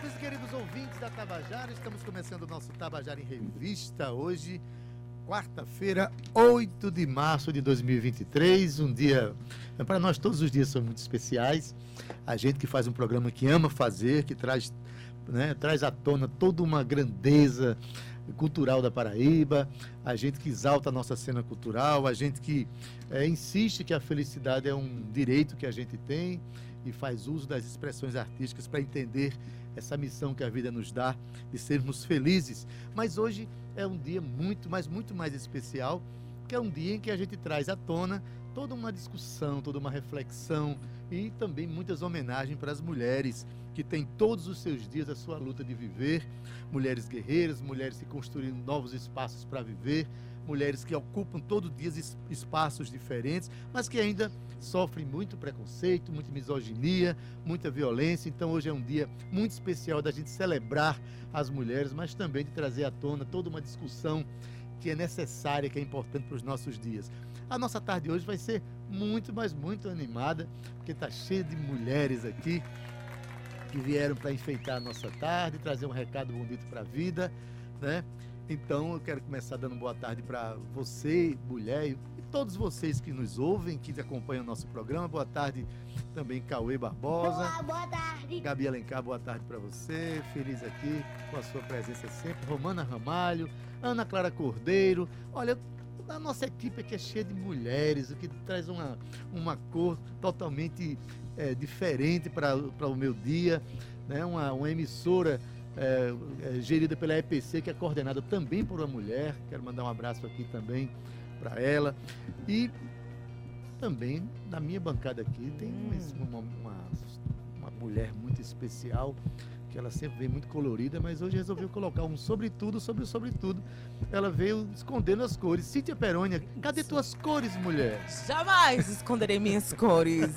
Queridos ouvintes da Tabajara, estamos começando o nosso Tabajara em Revista hoje, quarta-feira, 8 de março de 2023. Um dia, para nós todos os dias são muito especiais. A gente que faz um programa que ama fazer, que traz, né, traz à tona toda uma grandeza cultural da Paraíba, a gente que exalta a nossa cena cultural, a gente que é, insiste que a felicidade é um direito que a gente tem e faz uso das expressões artísticas para entender essa missão que a vida nos dá de sermos felizes. Mas hoje é um dia muito, mas muito mais especial, que é um dia em que a gente traz à tona toda uma discussão, toda uma reflexão e também muitas homenagens para as mulheres que têm todos os seus dias a sua luta de viver, mulheres guerreiras, mulheres que construíram novos espaços para viver, mulheres que ocupam todo dia espaços diferentes, mas que ainda sofrem muito preconceito, muita misoginia, muita violência. Então hoje é um dia muito especial da gente celebrar as mulheres, mas também de trazer à tona toda uma discussão que é necessária, que é importante para os nossos dias. A nossa tarde hoje vai ser muito, mas muito animada, porque está cheia de mulheres aqui que vieram para enfeitar a nossa tarde, trazer um recado bonito para a vida, né? Então eu quero começar dando boa tarde para você, mulher, e todos vocês que nos ouvem, que acompanham o nosso programa. Boa tarde também, Cauê Barbosa. Olá, boa tarde. Gabi Alencar, boa tarde para você. Feliz aqui com a sua presença sempre. Romana Ramalho, Ana Clara Cordeiro. Olha, a nossa equipe aqui é cheia de mulheres, o que traz uma, uma cor totalmente é, diferente para o meu dia. Né? Uma, uma emissora é, é, gerida pela EPC, que é coordenada também por uma mulher. Quero mandar um abraço aqui também para ela. E também na minha bancada aqui tem uma, uma, uma mulher muito especial que ela sempre vem muito colorida, mas hoje resolveu colocar um sobretudo sobre o sobretudo. Ela veio escondendo as cores. Cíntia Perônia, cadê tuas cores, mulher? Jamais esconderei minhas cores.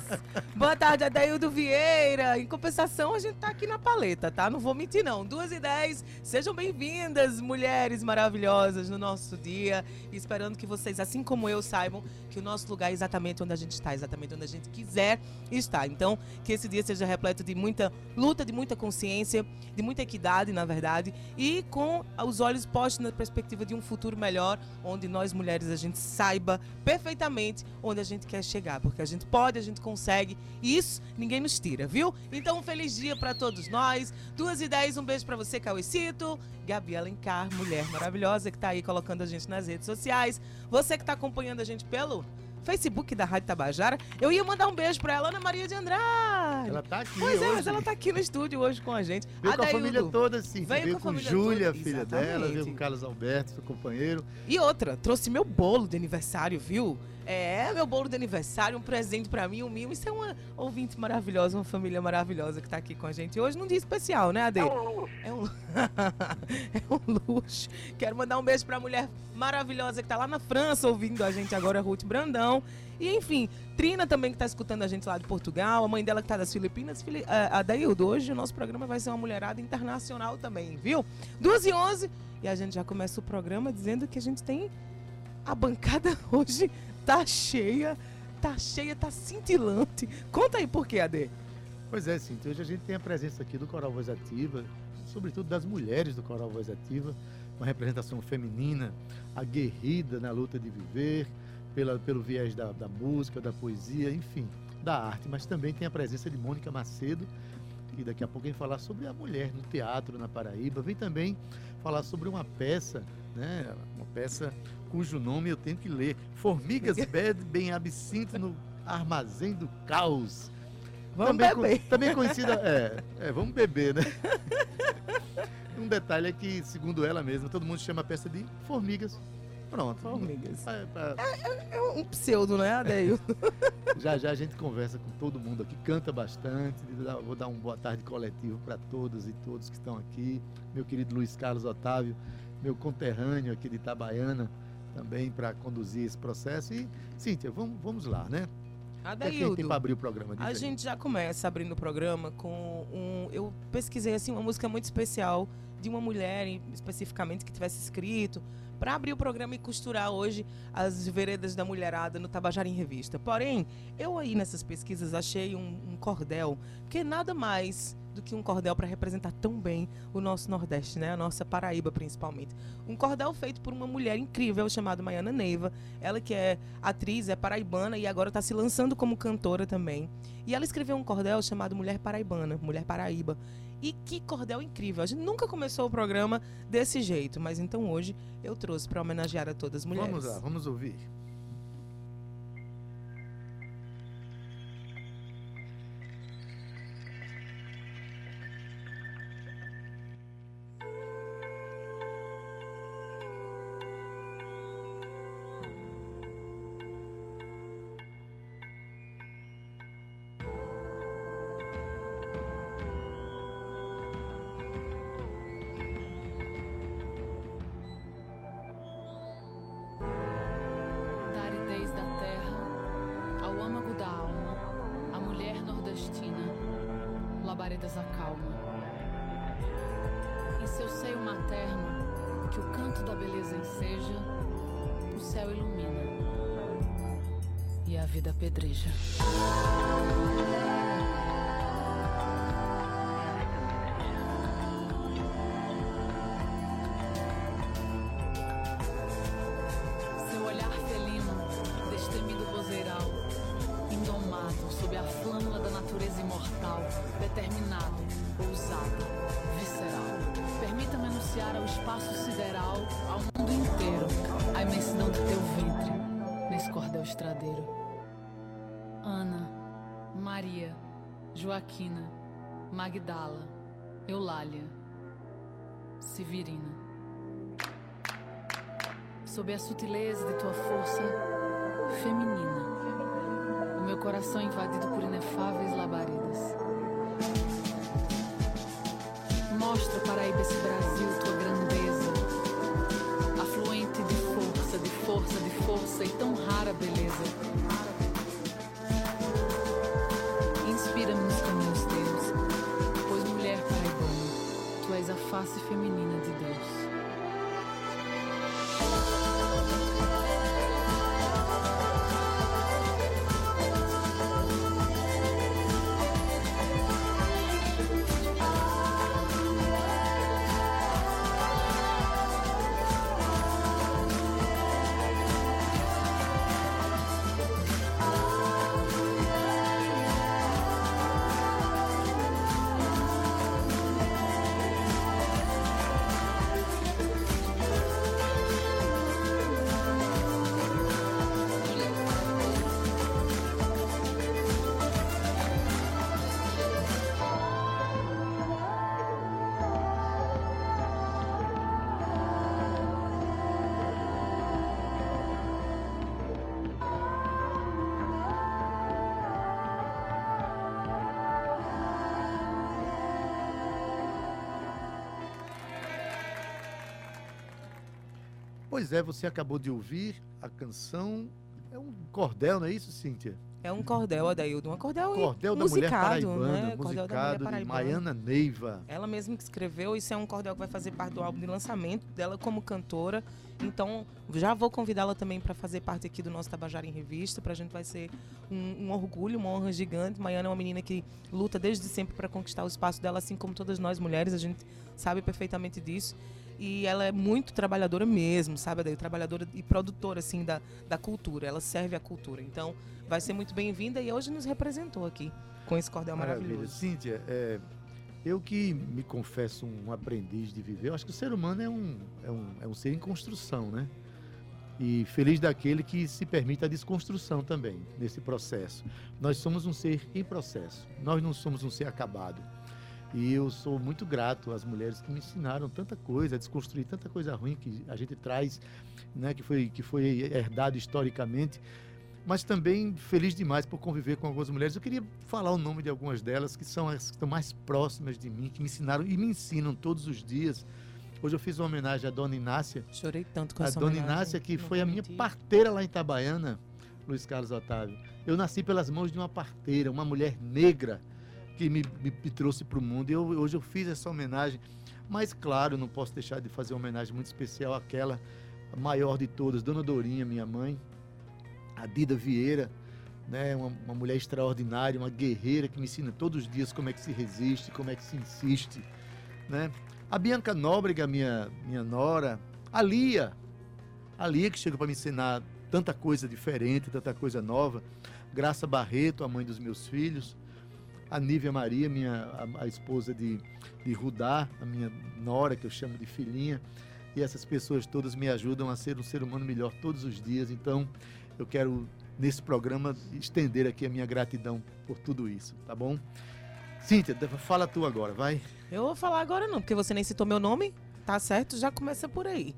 Boa tarde, Adaildo Vieira. Em compensação, a gente tá aqui na paleta, tá? Não vou mentir, não. Duas e dez. Sejam bem-vindas, mulheres maravilhosas, no nosso dia. esperando que vocês, assim como eu, saibam que o nosso lugar é exatamente onde a gente está, exatamente onde a gente quiser estar. Então, que esse dia seja repleto de muita luta, de muita consciência de muita equidade, na verdade, e com os olhos postos na perspectiva de um futuro melhor, onde nós mulheres a gente saiba perfeitamente onde a gente quer chegar, porque a gente pode, a gente consegue, e isso ninguém nos tira, viu? Então, um feliz dia para todos nós. Duas e dez, um beijo para você, Cauecito, Gabi Alencar, mulher maravilhosa que está aí colocando a gente nas redes sociais. Você que está acompanhando a gente pelo Facebook da Rádio Tabajara. Eu ia mandar um beijo pra ela, Ana Maria de Andrade. Ela tá aqui Pois hoje. é, mas ela tá aqui no estúdio hoje com a gente. Veio com a família toda, sim. Veio, veio com, com Júlia, filha Exatamente. dela, veio com Carlos Alberto, seu companheiro. E outra, trouxe meu bolo de aniversário, viu? É, meu bolo de aniversário, um presente para mim, um mimo. Isso é uma ouvinte maravilhosa, uma família maravilhosa que tá aqui com a gente hoje num dia especial, né, Ade? É um luxo. É um, é um luxo. Quero mandar um beijo pra mulher maravilhosa que tá lá na França ouvindo a gente agora, Ruth Brandão. E enfim, Trina também que tá escutando a gente lá de Portugal, a mãe dela que tá das Filipinas, Fili a Daildo. Hoje o nosso programa vai ser uma mulherada internacional também, viu? 2 e 11 e a gente já começa o programa dizendo que a gente tem a bancada hoje tá cheia, tá cheia, tá cintilante. Conta aí por quê, Ade? Pois é, sim. Hoje a gente tem a presença aqui do Coral Voz Ativa, sobretudo das mulheres do Coral Voz Ativa, uma representação feminina, aguerrida na luta de viver, pela, pelo viés da, da música, da poesia, enfim, da arte. Mas também tem a presença de Mônica Macedo, que daqui a pouco vem falar sobre a mulher no teatro na Paraíba. Vem também falar sobre uma peça, né? Uma peça cujo nome eu tenho que ler. Formigas bebem absinto no armazém do caos. Vamos também, beber. co- também conhecida. É, é, vamos beber, né? um detalhe é que, segundo ela mesma, todo mundo chama a peça de Formigas. Pronto. Formigas. É, é, É um pseudo, né, Adeildo? já já a gente conversa com todo mundo aqui, canta bastante. Vou dar um boa tarde coletivo para todas e todos que estão aqui. Meu querido Luiz Carlos Otávio, meu conterrâneo aqui de Itabaiana, também para conduzir esse processo. E, Cíntia, vamos, vamos lá, né? O que é tem abrir o programa? A aí. gente já começa abrindo o programa com um... Eu pesquisei, assim, uma música muito especial de uma mulher, especificamente, que tivesse escrito para abrir o programa e costurar hoje as veredas da mulherada no Tabajara em Revista. Porém, eu aí nessas pesquisas achei um, um cordel que nada mais do que um cordel para representar tão bem o nosso Nordeste, né? A nossa Paraíba, principalmente. Um cordel feito por uma mulher incrível chamada Maiana Neiva. Ela que é atriz, é paraibana e agora está se lançando como cantora também. E ela escreveu um cordel chamado Mulher Paraibana, Mulher Paraíba. E que cordel incrível. A gente nunca começou o programa desse jeito, mas então hoje eu trouxe para homenagear a todas as mulheres. Vamos lá, vamos ouvir. Vida pedreja. Joaquina, Magdala, Eulália, Severina. Sob a sutileza de tua força feminina o meu coração invadido por inefáveis labaredas. Mostra, Paraíba, esse Brasil, tua grandeza, afluente de força, de força, de força e tão face feminina Pois é, você acabou de ouvir a canção. É um cordel, não é isso, Cíntia? É um cordel, Adaildo. Um cordel, cordel da musicado, mulher paraibana, né? Cordel da mulher musicado de paraibana. Maiana Neiva. Ela mesma que escreveu, isso é um cordel que vai fazer parte do álbum de lançamento dela como cantora. Então, já vou convidá-la também para fazer parte aqui do nosso Tabajara em Revista. Para a gente vai ser um, um orgulho, uma honra gigante. Maiana é uma menina que luta desde sempre para conquistar o espaço dela, assim como todas nós mulheres. A gente sabe perfeitamente disso. E ela é muito trabalhadora mesmo, sabe? Daí, trabalhadora e produtora, assim, da, da cultura. Ela serve à cultura. Então, vai ser muito bem-vinda e hoje nos representou aqui com esse cordel Maravilha. maravilhoso. Cíntia, é, eu que me confesso um aprendiz de viver, eu acho que o ser humano é um, é um, é um ser em construção, né? E feliz daquele que se permite a desconstrução também nesse processo. Nós somos um ser em processo, nós não somos um ser acabado. E eu sou muito grato às mulheres que me ensinaram tanta coisa, a desconstruir tanta coisa ruim que a gente traz, né, que, foi, que foi herdado historicamente. Mas também feliz demais por conviver com algumas mulheres. Eu queria falar o nome de algumas delas que são as que estão mais próximas de mim, que me ensinaram e me ensinam todos os dias. Hoje eu fiz uma homenagem à Dona Inácia, Chorei tanto com a essa Dona homenagem, Inácia, que não foi a minha mentir. parteira lá em Itabaiana, Luiz Carlos Otávio. Eu nasci pelas mãos de uma parteira, uma mulher negra que me, me- me trouxe para o mundo. E eu, hoje eu fiz essa homenagem. Mas, claro, não posso deixar de fazer uma homenagem muito especial àquela maior de todas, Dona Dorinha, minha mãe, a Dida Vieira, né? Uma, uma, mulher extraordinária, uma guerreira que me ensina todos os dias como é que se resiste, como é que se insiste, né? A Bianca Nóbrega, minha minha nora, a Lia, a Lia que chegou para me ensinar tanta coisa diferente, tanta coisa nova. Graça Barreto, a mãe dos meus filhos, a Nívia Maria, minha, a, a, esposa de, de Rudá, a minha nora, que eu chamo de filhinha. E essas pessoas todas me ajudam a ser um ser humano melhor todos os dias. Então, eu quero, nesse programa, estender aqui a minha gratidão por tudo isso, tá bom? Cíntia, fala tu agora, vai. Eu vou falar agora não, porque você nem citou meu nome, tá certo? Já começa por aí.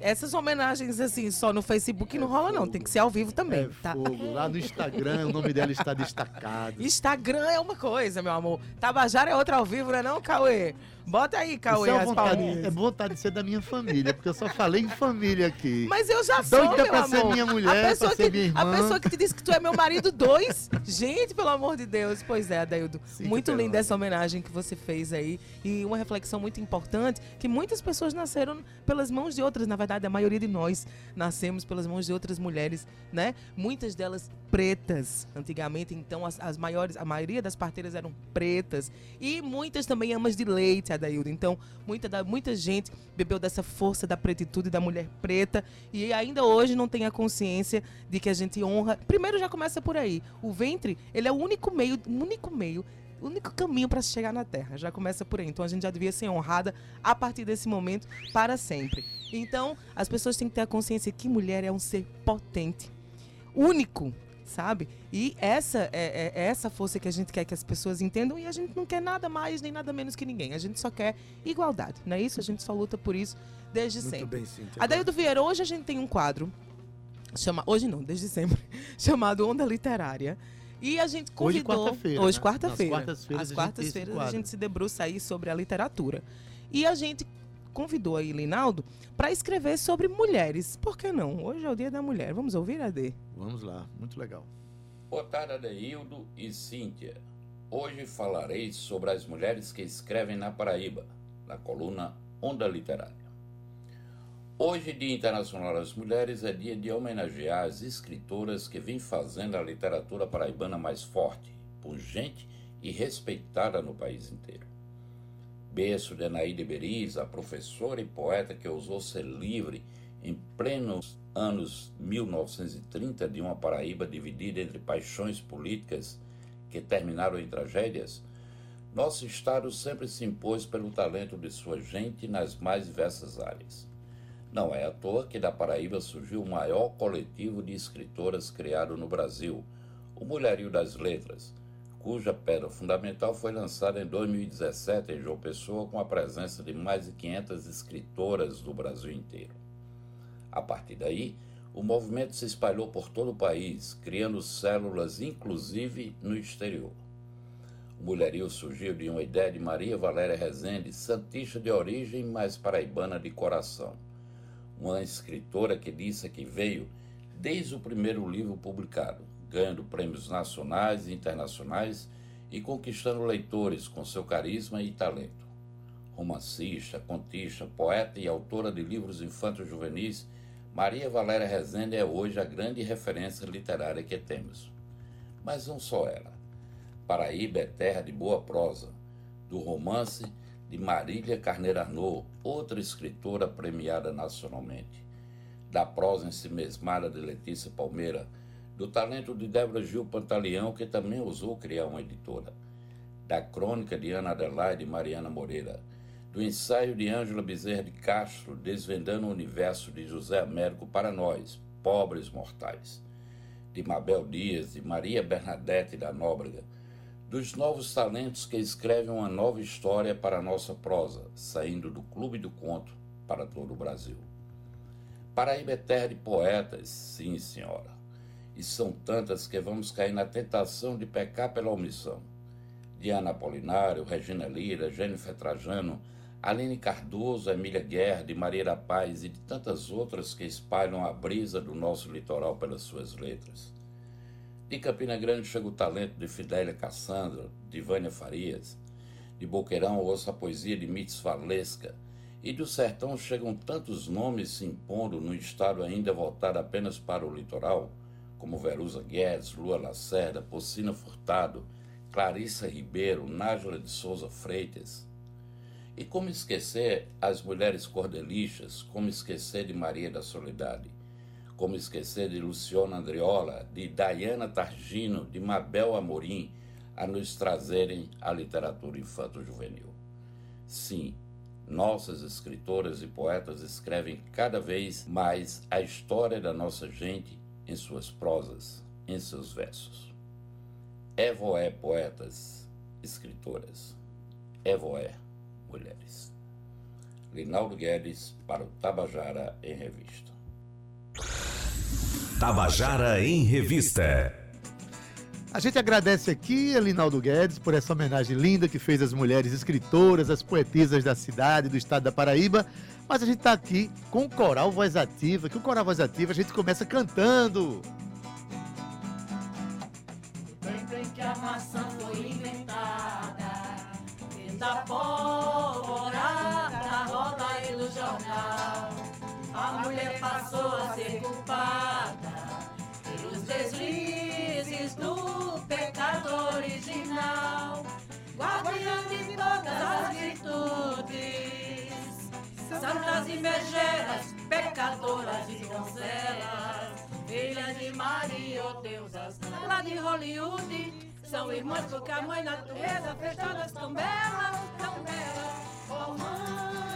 Essas homenagens, assim, só no Facebook não rola, não. Tem que ser ao vivo também, é tá? Fogo. Lá no Instagram, o nome dela está destacado. Instagram é uma coisa, meu amor. Tabajara é outra ao vivo, não é não, Cauê? Bota aí, Cauê, é vontade, É vontade de ser da minha família, porque eu só falei em família aqui. Mas eu já sou, Doida meu pra amor. ser minha mulher, a pessoa pra que, ser minha irmã. A pessoa que te disse que tu é meu marido, dois. Gente, pelo amor de Deus. Pois é, Adaildo. Sim, muito linda essa homenagem que você fez aí. E uma reflexão muito importante, que muitas pessoas nasceram pelas mãos de outras. Na verdade, a maioria de nós nascemos pelas mãos de outras mulheres, né? Muitas delas pretas. Antigamente, então, as, as maiores, a maioria das parteiras eram pretas. E muitas também amas de leite, Adaildo. Então, muita, da, muita gente bebeu dessa força da pretitude da mulher preta e ainda hoje não tem a consciência de que a gente honra. Primeiro já começa por aí. O ventre, ele é o único meio, único meio o único caminho para chegar na Terra. Já começa por aí. Então a gente já devia ser honrada a partir desse momento para sempre. Então as pessoas têm que ter a consciência que mulher é um ser potente, único, sabe? E essa é, é, é, essa força que a gente quer que as pessoas entendam e a gente não quer nada mais nem nada menos que ninguém. A gente só quer igualdade, não é isso? A gente só luta por isso desde Muito sempre. Bem, Cíntia. Adaildo Vieira, hoje a gente tem um quadro, chama, hoje não, desde sempre, chamado Onda Literária. E a gente convidou. Hoje quarta-feira. Hoje né? Quartas-feiras. Às quartas-feiras a gente se debruça aí sobre a literatura. E a gente convidou aí Linaldo para escrever sobre mulheres. Por que não? Hoje é o dia da mulher. Vamos ouvir, Ade? Vamos lá, muito legal. Boa tarde, Adeildo e Cíntia. Hoje falarei sobre as mulheres que escrevem na Paraíba, na coluna Onda Literária. Hoje, Dia Internacional das Mulheres, é dia de homenagear as escritoras que vêm fazendo a literatura paraibana mais forte, pungente e respeitada no país inteiro berço de Anaíde Beriz, a professora e poeta que ousou ser livre em plenos anos 1930 de uma Paraíba dividida entre paixões políticas que terminaram em tragédias, nosso Estado sempre se impôs pelo talento de sua gente nas mais diversas áreas. Não é à toa que da Paraíba surgiu o maior coletivo de escritoras criado no Brasil, o Mulherio das Letras, cuja pedra fundamental foi lançada em 2017 em João Pessoa com a presença de mais de 500 escritoras do Brasil inteiro. A partir daí, o movimento se espalhou por todo o país, criando células inclusive no exterior. O mulherio surgiu de uma ideia de Maria Valéria Rezende, santista de origem, mas paraibana de coração. Uma escritora que disse que veio desde o primeiro livro publicado, ganhando prêmios nacionais e internacionais e conquistando leitores com seu carisma e talento. Romancista, contista, poeta e autora de livros infantos juvenis, Maria Valéria Rezende é hoje a grande referência literária que temos. Mas não só ela. Paraíba é terra de boa prosa, do romance de Marília Carneiro Arnaud, outra escritora premiada nacionalmente, da prosa ensimesmada de Letícia Palmeira, do talento de Débora Gil Pantaleão, que também ousou criar uma editora, da crônica de Ana Adelaide e Mariana Moreira, do ensaio de Ângela Bezerra de Castro, desvendando o universo de José Américo para nós, pobres mortais, de Mabel Dias, e Maria Bernadette da Nóbrega, dos novos talentos que escrevem uma nova história para a nossa prosa, saindo do Clube do Conto para todo o Brasil. Paraíba é terra de poetas, sim, senhora e são tantas que vamos cair na tentação de pecar pela omissão. Diana Apolinário, Regina Lira, Jennifer Trajano, Aline Cardoso, Emília Guerra, de Maria da Paz e de tantas outras que espalham a brisa do nosso litoral pelas suas letras. De Campina Grande chega o talento de Fidélia Cassandra, de Vânia Farias. De Boqueirão ouço a poesia de Mitz Valesca. E do sertão chegam tantos nomes se impondo num estado ainda voltado apenas para o litoral, como Verusa Guedes, Lua Lacerda, Pocina Furtado, Clarissa Ribeiro, Nájula de Souza Freitas. E como esquecer as mulheres cordelistas, como esquecer de Maria da Soledade, como esquecer de Luciana Andriola, de Diana Targino, de Mabel Amorim, a nos trazerem a literatura infanto-juvenil. Sim, nossas escritoras e poetas escrevem cada vez mais a história da nossa gente em suas prosas, em seus versos. Evoé, poetas, escritoras. Evoé, mulheres. Linaldo Guedes para o Tabajara em Revista. Tabajara em Revista. A gente agradece aqui a Linaldo Guedes por essa homenagem linda que fez às mulheres escritoras, às poetisas da cidade, do estado da Paraíba. Mas a gente está aqui com o Coral Voz Ativa, que o Coral Voz Ativa a gente começa cantando. Tem que a maçã foi inventada, da pólvora na roda e no jornal. A mulher passou a ser culpada pelos deslizes do pecado original, guardiã de todas as virtudes, santas e megeras, pecadoras e donzelas, filhas de Maria, oh deusas, lá de Hollywood, são irmãs porque a mãe natureza fez todas tão belas, tão belas. Oh mãe,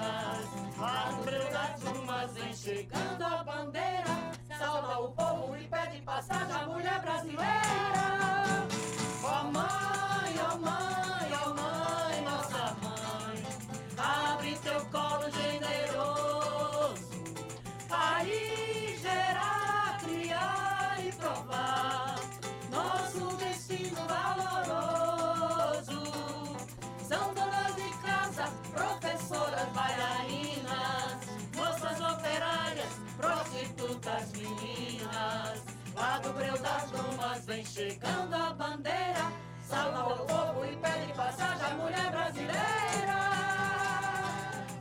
meninas. A número das turmas vem chegando a bandeira, salva o povo e pede passagem à mulher brasileira. Breu das dumas vem chegando a bandeira, salva o povo e pede passagem à mulher brasileira.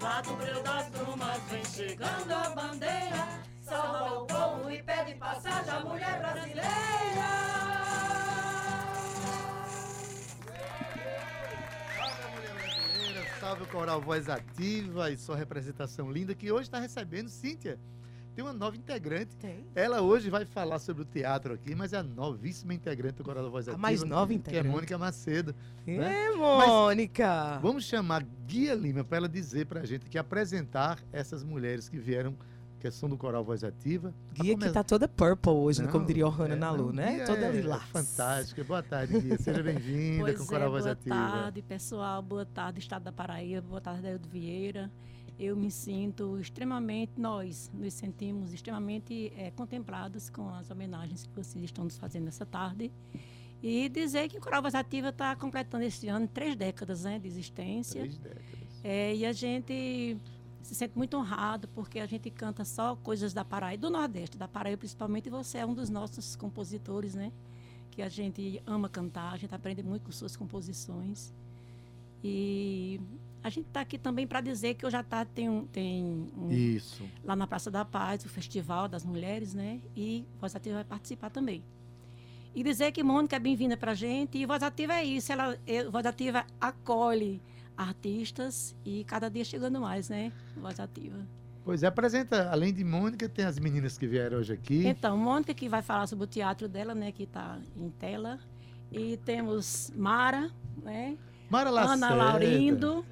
Lá do breu das dumas vem chegando a bandeira, salva o povo e pede passagem à mulher brasileira, salve o Coral Voz Ativa e sua representação linda que hoje está recebendo Cíntia. Tem uma nova integrante. Tem. Ela hoje vai falar sobre o teatro aqui, mas é a novíssima integrante do Coral da Voz A Ativa. mais nova Que é integrante. Mônica Macedo. né? É, Mônica. Vamos chamar Guia Lima para ela dizer para a gente que apresentar essas mulheres que vieram, que são do Coral Voz Ativa. Guia que come- tá toda purple hoje, Não, como diria Ohana é, Nalu, né? Guia Toda é lilás. Fantástica. Boa tarde, Guia. Seja bem-vinda com o é, Coral Voz boa Ativa. tarde, pessoal. Boa tarde, Estado da Paraíba. Boa tarde, Daildo Vieira. Eu me sinto extremamente, nós nos sentimos extremamente eh, contemplados com as homenagens que vocês estão nos fazendo nessa tarde. E dizer que o Coral Voz Ativa está completando este ano três décadas né, de existência. Três décadas. É, e a gente se sente muito honrado porque a gente canta só coisas da Paraíba, do Nordeste, da Paraíba principalmente, e você é um dos nossos compositores, né? Que a gente ama cantar, a gente aprende muito com suas composições. E a gente está aqui também para dizer que hoje à tarde tem um, tem um Isso. lá na Praça da Paz, o Festival das Mulheres, né? E Voz Ativa vai participar também. E dizer que Mônica é bem-vinda para a gente. E Voz Ativa é isso, ela, é- Voz Ativa acolhe artistas e cada dia chegando mais, né? Voz Ativa. Pois é, apresenta, além de Mônica, tem as meninas que vieram hoje aqui. Então, Mônica que vai falar sobre o teatro dela, né? Que está em tela. E temos Mara, né? Mara Lacerda. Ana Laurindo,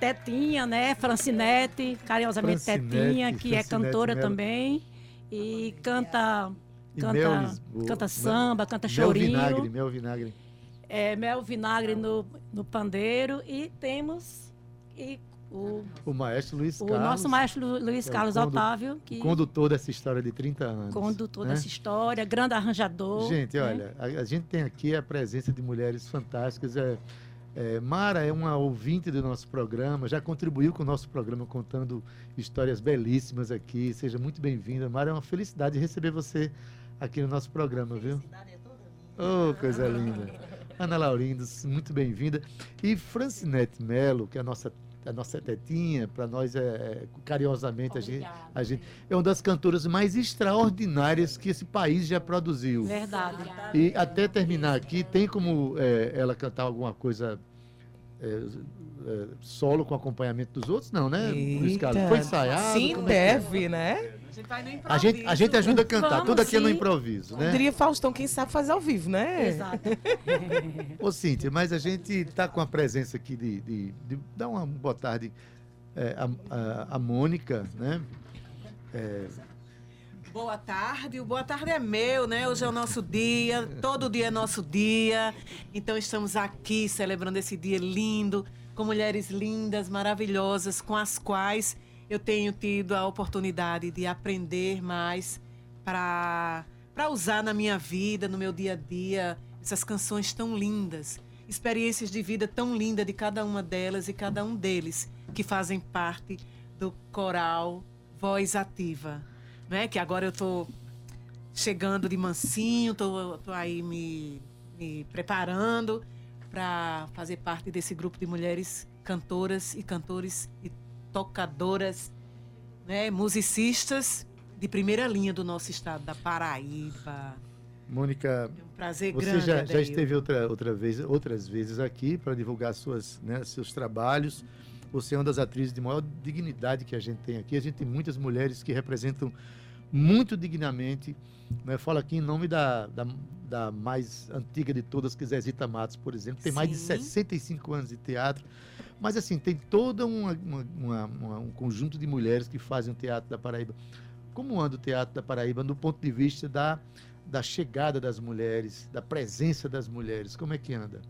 Tetinha, né? Francinete, carinhosamente Francinete, Tetinha, que é Francinete cantora Melo. também. E canta, canta, Mel canta Mel- samba, canta Mel chorinho. Vinagre, Mel Vinagre. É, mel vinagre no, no pandeiro. E temos e o, O maestro Luiz o Carlos. nosso maestro Lu- Luiz é o Carlos condu- Otávio, que Condutor dessa história de 30 anos. condutor né? dessa história, grande arranjador. Gente, né? olha, a, a gente tem aqui a presença de mulheres fantásticas. É, É, Mara é uma ouvinte do nosso programa, já contribuiu com o nosso programa contando histórias belíssimas aqui. Seja muito bem-vinda. Mara, é uma felicidade receber você aqui no nosso programa, viu? Oh, coisa linda. Ana Laurindos, muito bem-vinda. E Francinete Melo, que é a nossa, a nossa tetinha, para nós é, é carinhosamente a gente, a gente é uma das cantoras mais extraordinárias que esse país já produziu. Verdade. E até terminar aqui, tem como é, ela cantar alguma coisa é, é, solo com acompanhamento dos outros? Não, né? Luiz Carlos? Eita. Foi ensaiado? Sim, é? deve, né? A gente vai no A gente, a gente ajuda a cantar, Vamos, tudo aqui é no improviso, né? Diria Faustão, quem sabe fazer ao vivo, né? Exato. Ô, Cíntia, mas a gente está com a presença aqui de, de, de dar uma boa tarde é, a, a, a Mônica, né? É, Boa tarde, o boa tarde é meu, né? Hoje é o nosso dia, todo dia é nosso dia. Então estamos aqui celebrando esse dia lindo, com mulheres lindas, maravilhosas, com as quais eu tenho tido a oportunidade de aprender mais para usar na minha vida, no meu dia a dia, essas canções tão lindas, experiências de vida tão linda de cada uma delas e cada um deles que fazem parte do coral Voz Ativa, né? Que agora eu tô chegando de mansinho, tô, tô aí me, me preparando para fazer parte desse grupo de mulheres cantoras e cantores e tocadoras, né? Musicistas de primeira linha do nosso estado, da Paraíba. Mônica, É um prazer você grande. já, já esteve outra, outra vez, outras vezes aqui para divulgar suas, né, seus trabalhos. Você é uma das atrizes de maior dignidade que a gente tem aqui. A gente tem muitas mulheres que representam muito dignamente. Né? Falo aqui em nome da, da, da mais antiga de todas, que é Zezita Matos, por exemplo. Tem mais de Sim. 65 anos de teatro. Mas, assim, tem todo um conjunto de mulheres que fazem o Teatro da Paraíba. Como anda o Teatro da Paraíba do ponto de vista da, da chegada das mulheres, da presença das mulheres? Como é que anda?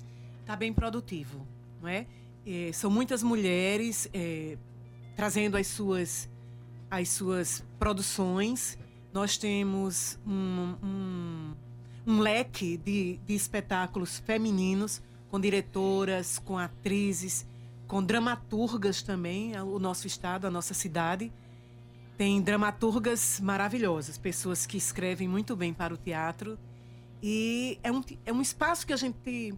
está bem produtivo, não é? Eh, são muitas mulheres eh, trazendo as suas as suas produções. Nós temos um, um, um leque de, de espetáculos femininos com diretoras, com atrizes, com dramaturgas também. O nosso estado, a nossa cidade tem dramaturgas maravilhosas, pessoas que escrevem muito bem para o teatro. E é um, é um espaço que a gente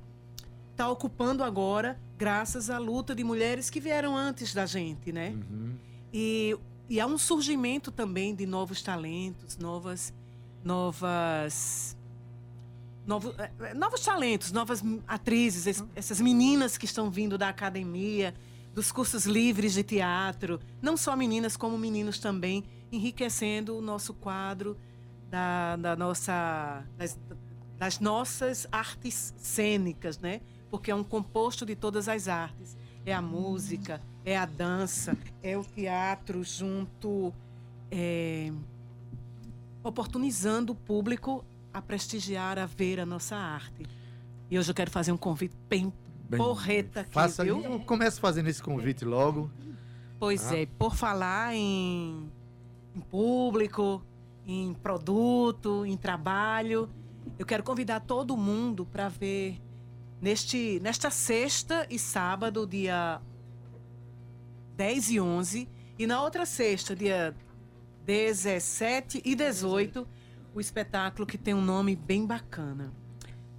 está ocupando agora, graças à luta de mulheres que vieram antes da gente, né? Uhum. E, e há um surgimento também de novos talentos, novas, novas, eh, eh, novos talentos, novas atrizes, es- essas meninas que estão vindo da academia, dos cursos livres de teatro, não só meninas como meninos também, enriquecendo o nosso quadro da, da nossa, das, das nossas artes cênicas, né? Porque é um composto de todas as artes. É a música, é a dança, é o teatro junto, é, oportunizando o público a prestigiar, a ver a nossa arte. E hoje eu quero fazer um convite bem, Bem, porreta aqui, Faça, viu? Comece fazendo esse convite logo. Pois Ah. é, por falar em, em público, em produto, em trabalho, eu quero convidar todo mundo para ver neste, nesta sexta e sábado, dia 10 e 11, e na outra sexta, dia 17 e 18, o espetáculo que tem um nome bem bacana.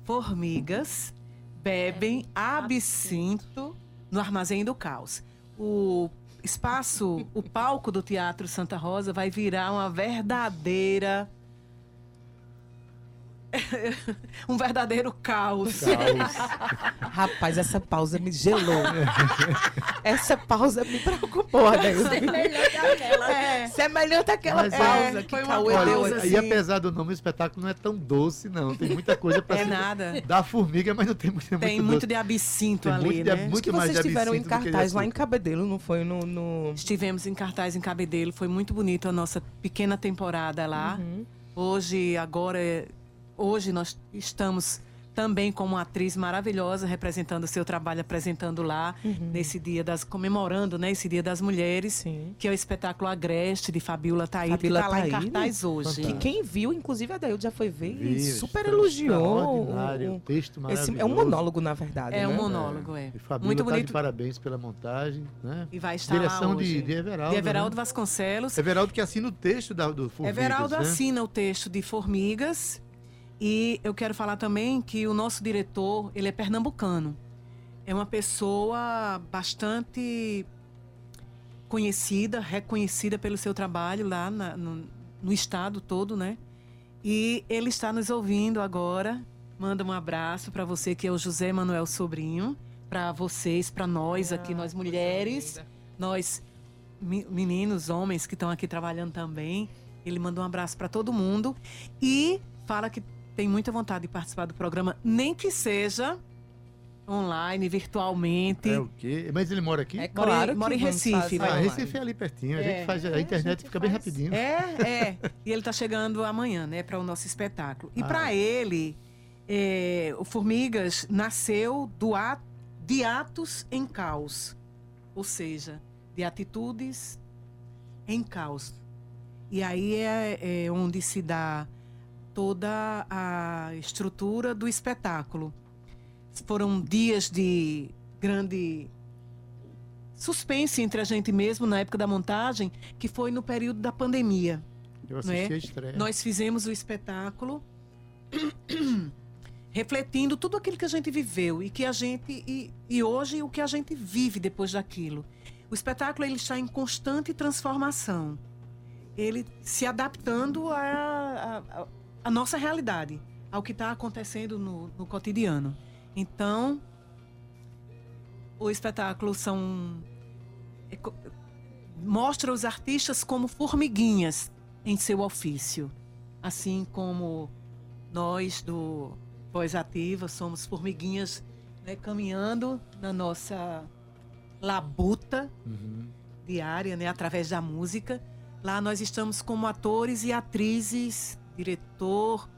Formigas bebem absinto no Armazém do Caos. O espaço, o palco do Teatro Santa Rosa vai virar uma verdadeira. um verdadeiro caos. Caos. Rapaz, essa pausa me gelou. essa pausa me preocupou, Adaildo. É, Semelhante àquela Mas é- pausa que foi uma Cauê pausa deu aqui. e apesar do nome, o espetáculo não é tão doce, não. Tem muita coisa para é nada. Da formiga, mas não tem muito, Tem muito muito de absinto Tem ali, muito de- né? muito Acho que mais vocês de estiveram em de cartaz lá em. Cabedelo, não foi? No, no... Estivemos em cartaz em Cabedelo, foi muito bonito a nossa pequena temporada lá. Uhum. Hoje, agora, é- hoje nós estamos também como atriz maravilhosa, representando o seu trabalho, apresentando lá, nesse dia das. comemorando, né, esse Dia das Mulheres, Sim. que é o espetáculo Agreste de Fabiola Taíde, Fabiola que tá lá em cartaz hoje. Que quem viu, inclusive a Daildo já foi ver e super elogiou. o- texto Esse é um maravilhoso. monólogo, na verdade. É um né? monólogo, é. E Fabíola Muito tá de bonito. parabéns pela montagem, né? E vai estar Direção lá de, hoje. de Everaldo. de Everaldo né? Vasconcelos. Everaldo que assina o texto da, do Formigas, Everaldo né? assina o texto de Formigas. E eu quero falar também que o nosso diretor, ele é pernambucano. É uma pessoa bastante conhecida, reconhecida pelo seu trabalho lá na- no, no estado todo, né? E ele está nos ouvindo agora. Manda um abraço para você, que é o José Manuel Sobrinho. Para vocês, para nós aqui, nós mulheres, nós meninos, homens que estão aqui trabalhando também. Ele manda um abraço para todo mundo e fala que tem muita vontade de participar do programa, nem que seja online, virtualmente. É o quê? Mas ele mora aqui? É claro que mora em Recife, Ah. Recife é ali pertinho. A É. gente faz, a É, a internet gente fica bem faz. rapidinho. É, é. E ele está chegando amanhã, né, para o nosso espetáculo. E Ah. para ele, é, o Formigas nasceu do a- de atos em caos, ou seja, de atitudes em caos. E aí é, é onde se dá toda a estrutura do espetáculo. Foram dias de grande suspense entre a gente mesmo na época da montagem, que foi no período da pandemia. Eu assisti a estreia. Nós fizemos o espetáculo refletindo tudo aquilo que a gente viveu e que a gente e, e hoje o que a gente vive depois daquilo. O espetáculo ele está em constante transformação. Ele se adaptando a, a, a nossa realidade, ao que está acontecendo no, no cotidiano. Então, o espetáculo são é mostra os artistas como formiguinhas em seu ofício, assim como nós do Voz Ativa somos formiguinhas né, caminhando na nossa labuta Uhum. diária, né, através da música. Lá nós estamos como atores e atrizes, diretor,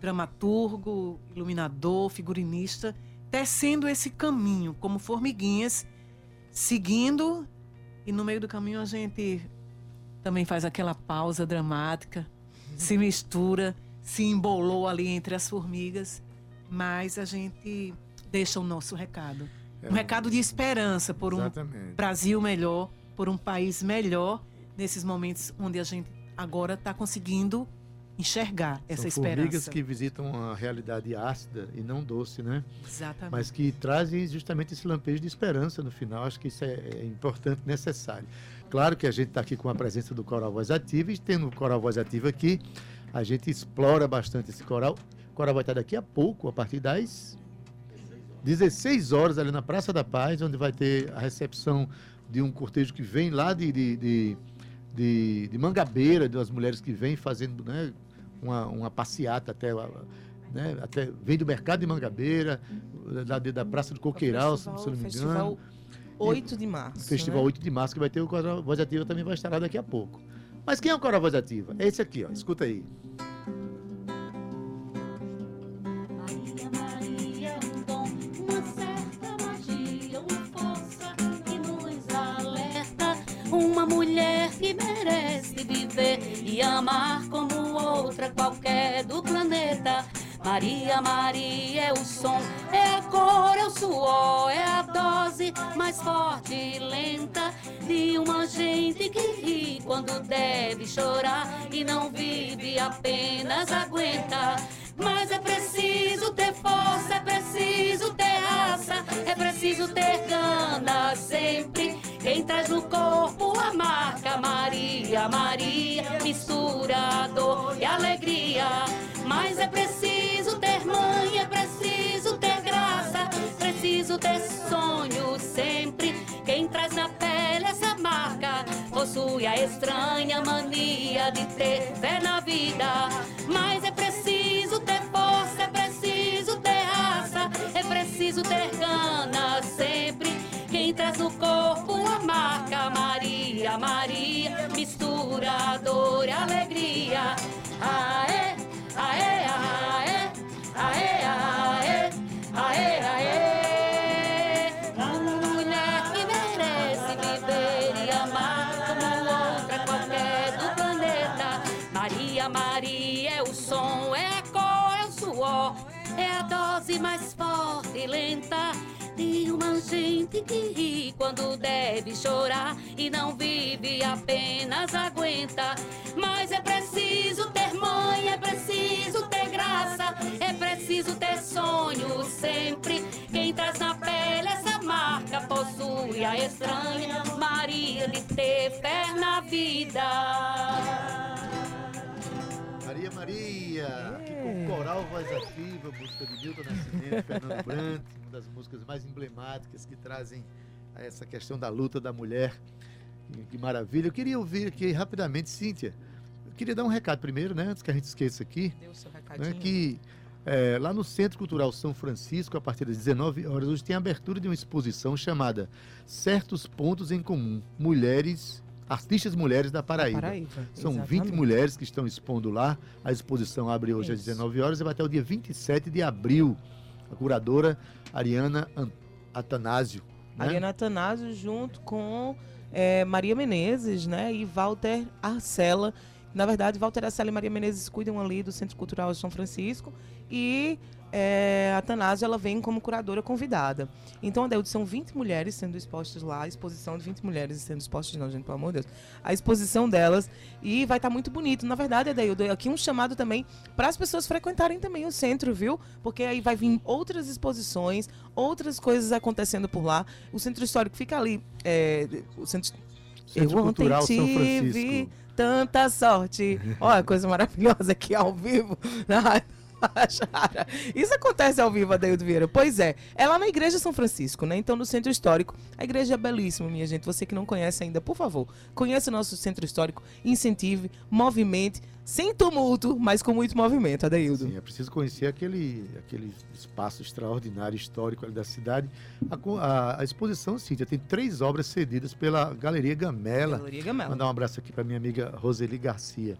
dramaturgo, iluminador, figurinista, tecendo esse caminho como formiguinhas, seguindo e no meio do caminho a gente também faz aquela pausa dramática, se mistura, se embolou ali entre as formigas, mas a gente deixa o nosso recado. É Um recado de esperança por um Exatamente. Brasil melhor, por um país melhor, nesses momentos onde a gente agora está conseguindo enxergar essa São formigas esperança. que visitam uma realidade ácida e não doce, né? Exatamente. Mas que trazem justamente esse lampejo de esperança no final. Acho que isso é, é importante, necessário. Claro que a gente está aqui com a presença do Coral Voz Ativa e tendo o Coral Voz Ativa aqui, a gente explora bastante esse coral. O coral vai estar daqui a pouco, a partir das 16 horas, ali na Praça da Paz, onde vai ter a recepção de um cortejo que vem lá de, de, de, de, de Mangabeira, das mulheres que vêm fazendo né, uma, uma passeata até, a- né, até. Vem do mercado de Mangabeira, da, da Praça do Coqueiral, se, se não me engano. Festival 8 de março. Festival né? 8 de março, que vai ter o Coral Voz Ativa, também vai estar lá daqui a pouco. Mas quem é o Coral Voz Ativa? É esse aqui, ó. Escuta aí. Merece viver e amar como outra qualquer do planeta. Maria, Maria é o som, é a cor, é o suor, é a dose mais forte e lenta de uma gente que ri quando deve chorar e não vive, apenas aguenta. Mas é preciso ter força, é preciso ter raça, é preciso ter gana sempre. Quem traz no corpo a marca Maria, Maria, mistura dor e alegria. Mas é preciso ter mãe, é preciso ter graça, preciso ter sonho sempre. Quem traz na pele essa marca possui a estranha mania de ter fé na vida. Mas é preciso ter força, é preciso ter raça, é preciso ter gana sempre. Quem traz no corpo Maria, Maria, mistura dor e alegria. Aê, aê, aê, aê, aê, aê, aê. Mulher que merece viver e amar como outra qualquer do planeta. Maria, Maria é o som, é a cor, é o suor, é a dose mais forte e lenta gente que ri quando deve chorar e não vive, apenas aguenta. Mas é preciso ter mãe, é preciso ter graça, é preciso ter sonho sempre. Quem traz na pele essa marca possui a estranha Maria de ter fé na vida. Maria Maria, aqui com Coral Voz Ativa, música de Milton Nascimento, Fernando Brant, das músicas mais emblemáticas que trazem essa questão da luta da mulher. Que, maravilha. Eu queria ouvir aqui rapidamente, Cíntia. Eu queria dar um recado primeiro, né? Antes que a gente esqueça aqui. Deu o seu né, recadinho. que é, lá no Centro Cultural São Francisco, a partir das 19 horas, hoje tem a abertura de uma exposição chamada Certos Pontos em Comum, Mulheres, Artistas Mulheres da Paraíba. Paraíba, São exatamente. 20 mulheres que estão expondo lá. A exposição abre hoje às Isso. 19 horas e vai até o dia 27 de abril. A curadora Ariana An- Atanásio. né? Ariana Atanásio junto com eh, Maria Menezes, né? E Walter Arcela. Na verdade, Walter Arcela e Maria Menezes cuidam ali do Centro Cultural de São Francisco e eh, a Atanásio ela vem como curadora convidada. Então, Adeildo, são 20 mulheres sendo expostas lá, a exposição de 20 mulheres sendo expostas, não, gente, pelo amor de Deus. A exposição delas e vai estar muito bonito. Na verdade, Adeildo, aqui um chamado também para as pessoas frequentarem também o centro, viu? Porque aí vai vir outras exposições, outras coisas acontecendo por lá. O centro histórico fica ali. é, o centro Centro eu ontem tive tanta sorte. Olha, coisa maravilhosa aqui ao vivo na Rádio Tabajara. Isso acontece ao vivo, Adeildo Vieira. Pois é, é lá na Igreja São Francisco, né? Então, no Centro Histórico. A igreja é belíssima, minha gente. Você que não conhece ainda, por favor, conheça o nosso Centro Histórico, incentive, movimente, sem tumulto, mas com muito movimento, Adeildo. Sim, é preciso conhecer aquele, aquele espaço extraordinário histórico ali da cidade. A, a- a exposição, Cíntia, tem três obras cedidas pela Galeria Gamela. Galeria Gamela. Mandar um abraço aqui para minha amiga Roseli Garcia.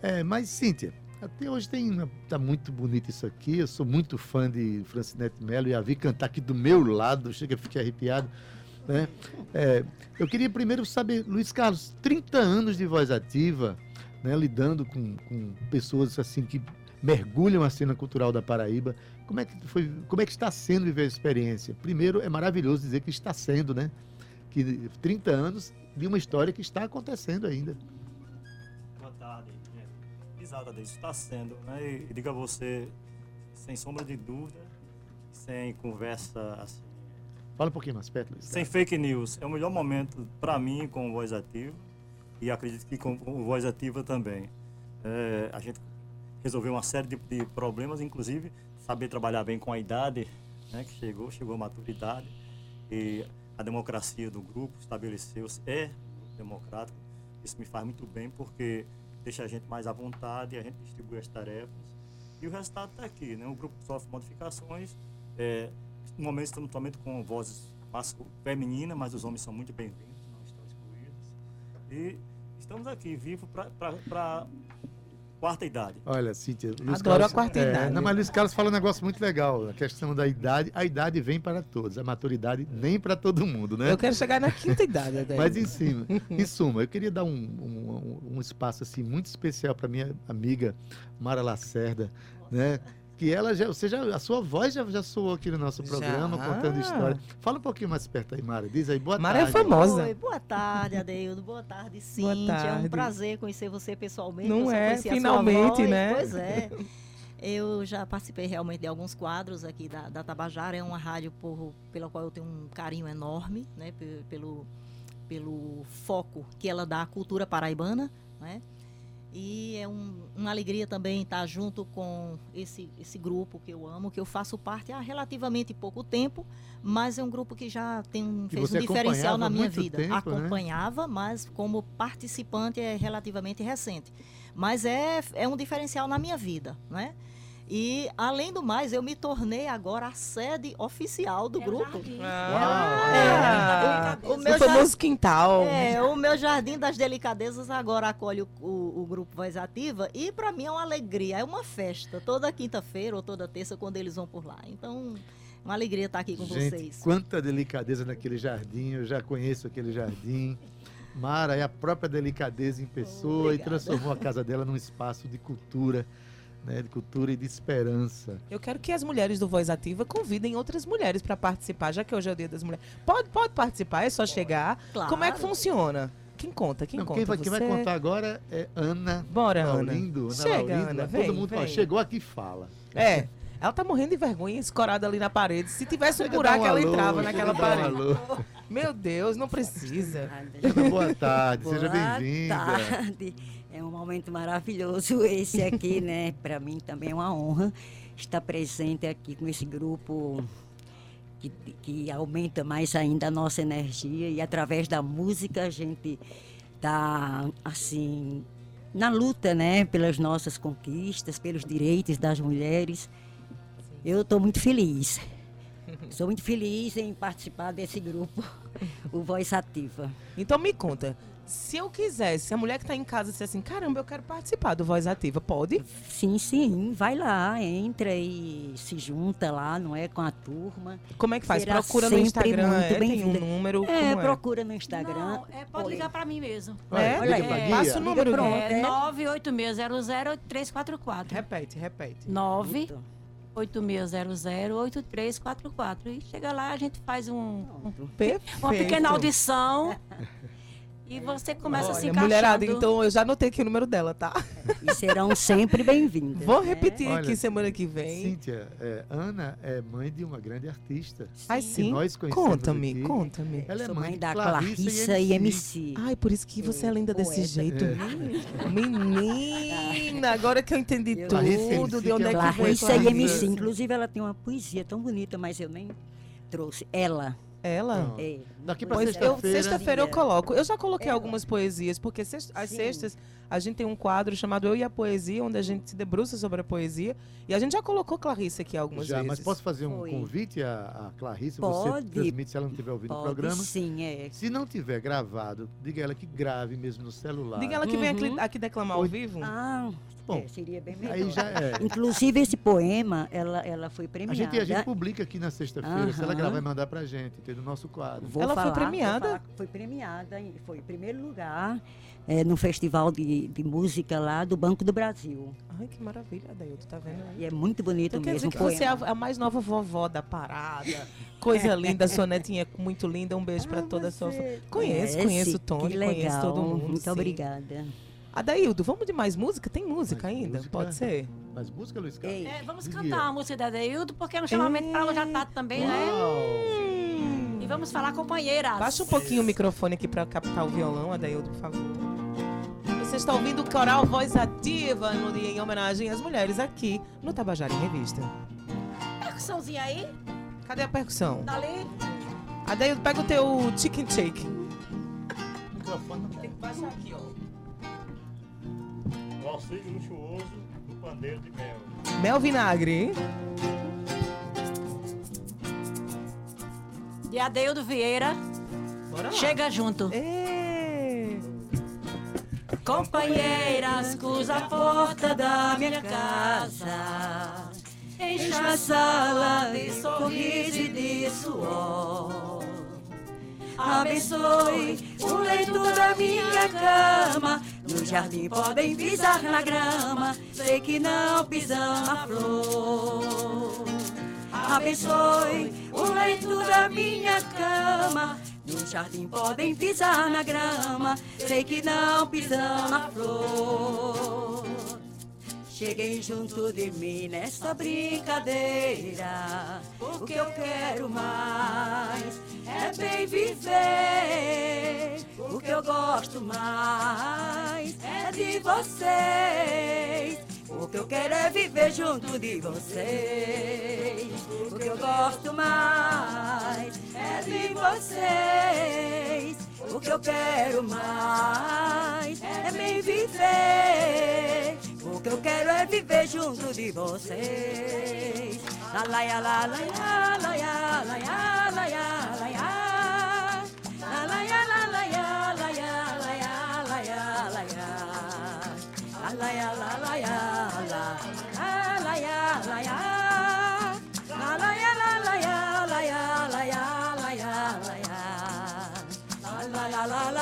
É, mas, Cíntia, até hoje tem. Tá muito bonito isso aqui. Eu sou muito fã de Francinete Melo e a vi cantar aqui do meu lado, chega, fiquei arrepiado. Né? É, eu queria primeiro saber, Luiz Carlos, 30 anos de voz ativa, né, lidando com, com pessoas assim que mergulham a cena cultural da Paraíba. Como é que foi, como é que está sendo viver a experiência? Primeiro, é maravilhoso dizer que está sendo, né? Que 30 anos de uma história que está acontecendo ainda. Exato, Adeildo, está sendo, né? E, e digo a você, sem sombra de dúvida, sem conversa, assim, Fala um pouquinho mais perto, Luiz. sem fake news, é o melhor momento para mim com o Voz Ativa e acredito que com o Voz Ativa também. É, a gente resolveu uma série de, de problemas, inclusive saber trabalhar bem com a idade né, que chegou, chegou a maturidade e a democracia do grupo estabeleceu-se, é democrático. Isso me faz muito bem porque deixa a gente mais à vontade, a gente distribui as tarefas e o resultado está aqui. Né? O grupo sofre modificações. É, no momento estamos somente com vozes femininas, mas os homens são muito bem-vindos, não estão excluídos. E estamos aqui, vivos para quarta idade. Olha, Cíntia, Luiz Adoro Carlos, a quarta é, idade. Não, mas Luiz Carlos fala um negócio muito legal. A questão da idade. A idade vem para todos, a maturidade nem para todo mundo, né? Eu quero chegar na quinta idade, Adeildo. Mas em cima, em suma, eu queria dar um, um, um- um espaço assim muito especial para minha amiga Mara Lacerda, né? Que ela já, você já, a sua voz já, já soou aqui no nosso Já. programa contando história. Fala um pouquinho mais perto aí, Mara. Diz aí, boa Mara é tarde. famosa. Oi, boa tarde, Adeildo. Boa tarde, Boa Cíntia. É tarde. um prazer conhecer você pessoalmente. Não só é? Finalmente, né? Pois é. Eu já participei realmente de alguns quadros aqui da, da Tabajara. É uma rádio por, pela qual eu tenho um carinho enorme, né? pe- Pelo, pelo foco que ela dá à cultura paraibana, né? E é um- uma alegria também estar junto com esse, esse grupo que eu amo, que eu faço parte há relativamente pouco tempo, mas é um grupo que já tem um, fez um diferencial na minha vida. tempo, né? Acompanhava, mas como participante é relativamente recente. Mas é, é um diferencial na minha vida, né? E, além do mais, eu me tornei agora a sede oficial do grupo. Ah, É, o, o o meu famoso quintal. é, o meu Jardim das Delicadezas agora acolhe o, o- o grupo Voz Ativa e para mim é uma alegria, é uma festa. Toda quinta-feira ou toda terça quando eles vão por lá. Então, é uma alegria estar aqui com Gente, vocês. quanta delicadeza naquele jardim. Eu já conheço aquele jardim. Mara é a própria delicadeza em pessoa e transformou a casa dela num espaço de cultura, né? De cultura e de esperança. Eu quero que as mulheres do Voz Ativa convidem outras mulheres para participar, já que hoje é o Dia das Mulheres. Pode, pode participar, é só chegar. Claro. Como é que funciona? Quem conta? Quem Não, conta? quem, vai, quem vai contar agora é Ana Bora, Ana. Laurindo. Ana Chega, Laurindo, Ana, Todo vem, mundo ó, vem. chegou aqui e fala. É. Ela tá morrendo de vergonha, escorada ali na parede. Se tivesse um Chega, buraco, um ela alô, entrava naquela um parede. alô. Meu Deus, não precisa. Ana, boa tarde, seja Boa bem-vinda. tarde. É um momento maravilhoso esse aqui, né? Para mim também é uma honra estar presente aqui com esse grupo que, que aumenta mais ainda a nossa energia e através da música a gente está assim na luta, né? Pelas nossas conquistas, pelos direitos das mulheres. Eu estou muito feliz. Sou muito feliz em participar desse grupo, o Voz Ativa. Então me conta, se eu quisesse, se a mulher que tá em casa disser assim, caramba, eu quero participar do Voz Ativa, pode? Sim, sim, vai lá, entra e se junta lá, não é, com a turma. Como é que faz? Será Procura no Instagram, muito é? Tem um número, É, como é? procura no Instagram. Não, é, pode ligar para mim mesmo. É? Olha, Guia. Passa o número, pronto. É É. 986008344. Repete, repete. 9 8600-8344. E chega lá, a gente faz um, um- uma pequena audição e você começa a se Olha, encaixando. mulherada, então eu já anotei aqui o número dela, tá? E serão sempre bem-vindas. Vou repetir Olha, aqui semana que vem. Cíntia, é, Ana é mãe de uma grande artista. Ai, que sim? nós conhecemos Conta-me, aqui. conta-me. Ela é Sou mãe, mãe de da Clarissa, Clarissa e MC. Ai, por isso que você é linda desse poeta. jeito. É. Menina, agora que eu entendi Eu- tudo, Clarissa de MC, onde é que é veio Clarissa e Clarissa. MC. Inclusive, ela tem uma poesia tão bonita, mas eu nem trouxe. Ela. Ela? Não. É. Daqui pra Pois eu, sexta-feira. sexta-feira eu é. coloco. Eu já coloquei Ela. algumas poesias, porque sex- às sextas a gente tem um quadro chamado Eu e a Poesia, onde a gente se debruça sobre a poesia. E a gente já colocou Clarissa aqui algumas Já, vezes. mas posso fazer um Foi. convite à, à Clarissa? Pode. Você transmite se ela não estiver ouvindo o Pode programa. sim, é. Se não tiver gravado, diga ela que grave mesmo no celular. Diga ela que vem aqui, Uhum. aqui declamar ao Oi. vivo. Ah, Bom, é, seria bem melhor. Aí já é. Inclusive, esse poema, ela, ela foi A premiada. gente, a gente publica aqui na sexta-feira. Se ela gravar e mandar pra gente, tem no nosso quadro. Vou Ela falar, vou premiada? falar Foi premiada, em- foi em primeiro lugar é, no Festival de, de Música lá do Banco do Brasil. Ai, que maravilha, Adaildo, tá vendo? aí? E é muito bonito Então quer dizer mesmo. que você é a, a mais nova vovó da parada. Coisa linda, sua netinha é muito linda. Um beijo pra toda a sua família. Conheço, Conhece? conheço o Tony, Que legal. conheço todo mundo. Muito sim. obrigada. Adaildo, vamos de mais música? Tem música Mais ainda? música? Pode ser? Mas música, Luiz Carlos. É, vamos cantar a música da Deildo, porque no chamamento para hoje à tarde também, né? Vamos falar companheiras. Baixa um pouquinho o microfone aqui pra captar o violão, Adaildo, por favor. Você está ouvindo o Coral Voz Ativa no dia em homenagem às mulheres aqui no Tabajara em Revista. Percussãozinha aí, Cadê a percussão? dali. Adaildo, pega o teu chicken shake. O microfone não Tem que baixar aqui, ó. O auxílio luxuoso do pandeiro de mel. Mel vinagre. De Adeildo Vieira. Bora lá. Chega junto. Ê! Companheiras, cruza a porta da minha casa. Enche a sala de sorriso e de suor. Abençoe o leito da minha cama. No jardim podem pisar na grama. Sei que não pisam na flor. Abençoe o leito da minha cama. No jardim podem pisar na grama. Sei que não pisam na flor. Cheguem junto de mim nesta brincadeira. O que eu quero mais é bem viver. O que eu gosto mais é de vocês. O que eu quero é viver junto de vocês. O que eu gosto mais é de vocês. O que eu quero mais é bem viver. O que eu quero é viver junto de vocês. La la la la la la ya la ya la